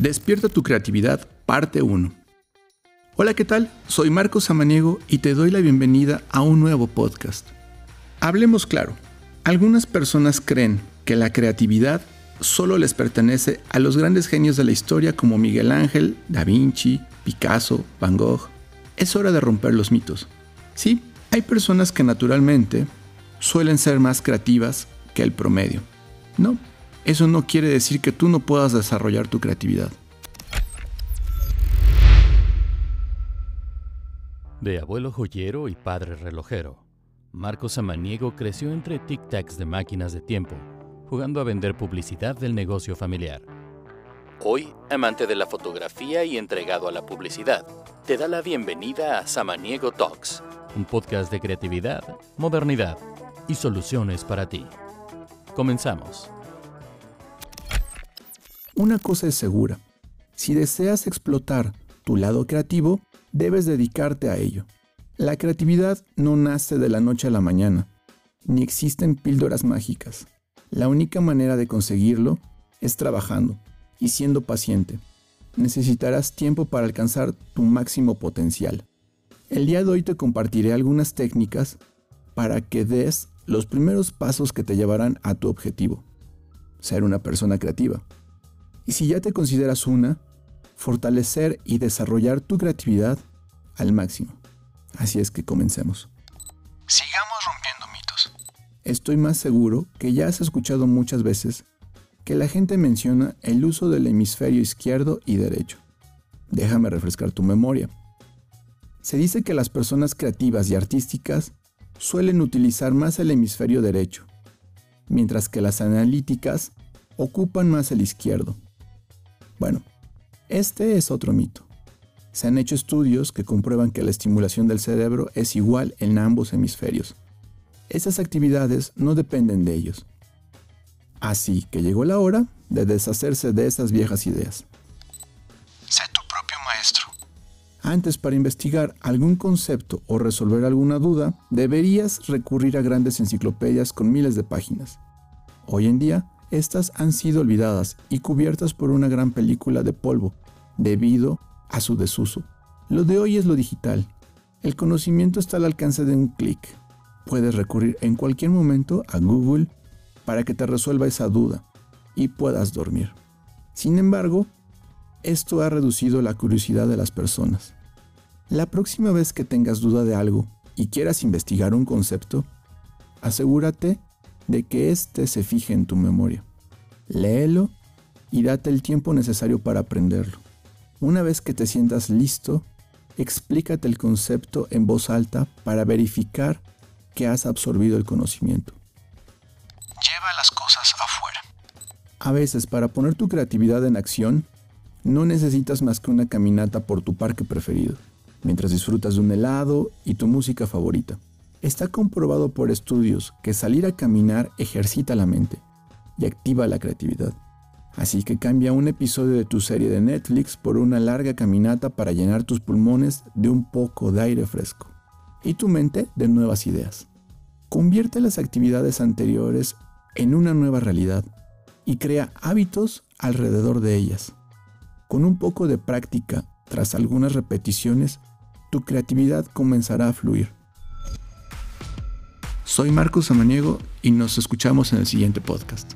Despierta tu creatividad, parte 1. Hola, ¿qué tal? Soy Marcos Samaniego y te doy la bienvenida a un nuevo podcast. Hablemos claro. Algunas personas creen que la creatividad solo les pertenece a los grandes genios de la historia como Miguel Ángel, Da Vinci, Picasso, Van Gogh. Es hora de romper los mitos. Sí, hay personas que naturalmente suelen ser más creativas que el promedio. No, eso no quiere decir que tú no puedas desarrollar tu creatividad. De abuelo joyero y padre relojero, Marcos Samaniego creció entre tic-tacs de máquinas de tiempo, jugando a vender publicidad del negocio familiar. Hoy, amante de la fotografía y entregado a la publicidad, te da la bienvenida a Samaniego Talks, un podcast de creatividad, modernidad y soluciones para ti. Comenzamos. Una cosa es segura. Si deseas explotar tu lado creativo, debes dedicarte a ello. La creatividad no nace de la noche a la mañana, ni existen píldoras mágicas. La única manera de conseguirlo es trabajando y siendo paciente. Necesitarás tiempo para alcanzar tu máximo potencial. El día de hoy te compartiré algunas técnicas para que des los primeros pasos que te llevarán a tu objetivo, ser una persona creativa. Y si ya te consideras una, fortalecer y desarrollar tu creatividad al máximo. Así es que comencemos. Sigamos rompiendo mitos. Estoy más seguro que ya has escuchado muchas veces que la gente menciona el uso del hemisferio izquierdo y derecho. Déjame refrescar tu memoria. Se dice que las personas creativas y artísticas suelen utilizar más el hemisferio derecho, mientras que las analíticas ocupan más el izquierdo. Bueno, este es otro mito. Se han hecho estudios que comprueban que la estimulación del cerebro es igual en ambos hemisferios. Esas actividades no dependen de ellos. Así que llegó la hora de deshacerse de esas viejas ideas. Sé tu propio maestro. Antes, para investigar algún concepto o resolver alguna duda, deberías recurrir a grandes enciclopedias con miles de páginas. Hoy en día, estas han sido olvidadas y cubiertas por una gran película de polvo, debido a su desuso. Lo de hoy es lo digital. El conocimiento está al alcance de un clic. Puedes recurrir en cualquier momento a Google para que te resuelva esa duda y puedas dormir. Sin embargo, esto ha reducido la curiosidad de las personas. La próxima vez que tengas duda de algo y quieras investigar un concepto, asegúrate de que éste se fije en tu memoria. Léelo y date el tiempo necesario para aprenderlo. Una vez que te sientas listo, explícate el concepto en voz alta para verificar que has absorbido el conocimiento. Lleva las cosas afuera. A veces, para poner tu creatividad en acción, no necesitas más que una caminata por tu parque preferido, mientras disfrutas de un helado y tu música favorita. Está comprobado por estudios que salir a caminar ejercita la mente y activa la creatividad. Así que cambia un episodio de tu serie de Netflix por una larga caminata para llenar tus pulmones de un poco de aire fresco y tu mente de nuevas ideas. Convierte las actividades anteriores en una nueva realidad y crea hábitos alrededor de ellas. Con un poco de práctica, tras algunas repeticiones, tu creatividad comenzará a fluir. Soy Marcos Samaniego y nos escuchamos en el siguiente podcast.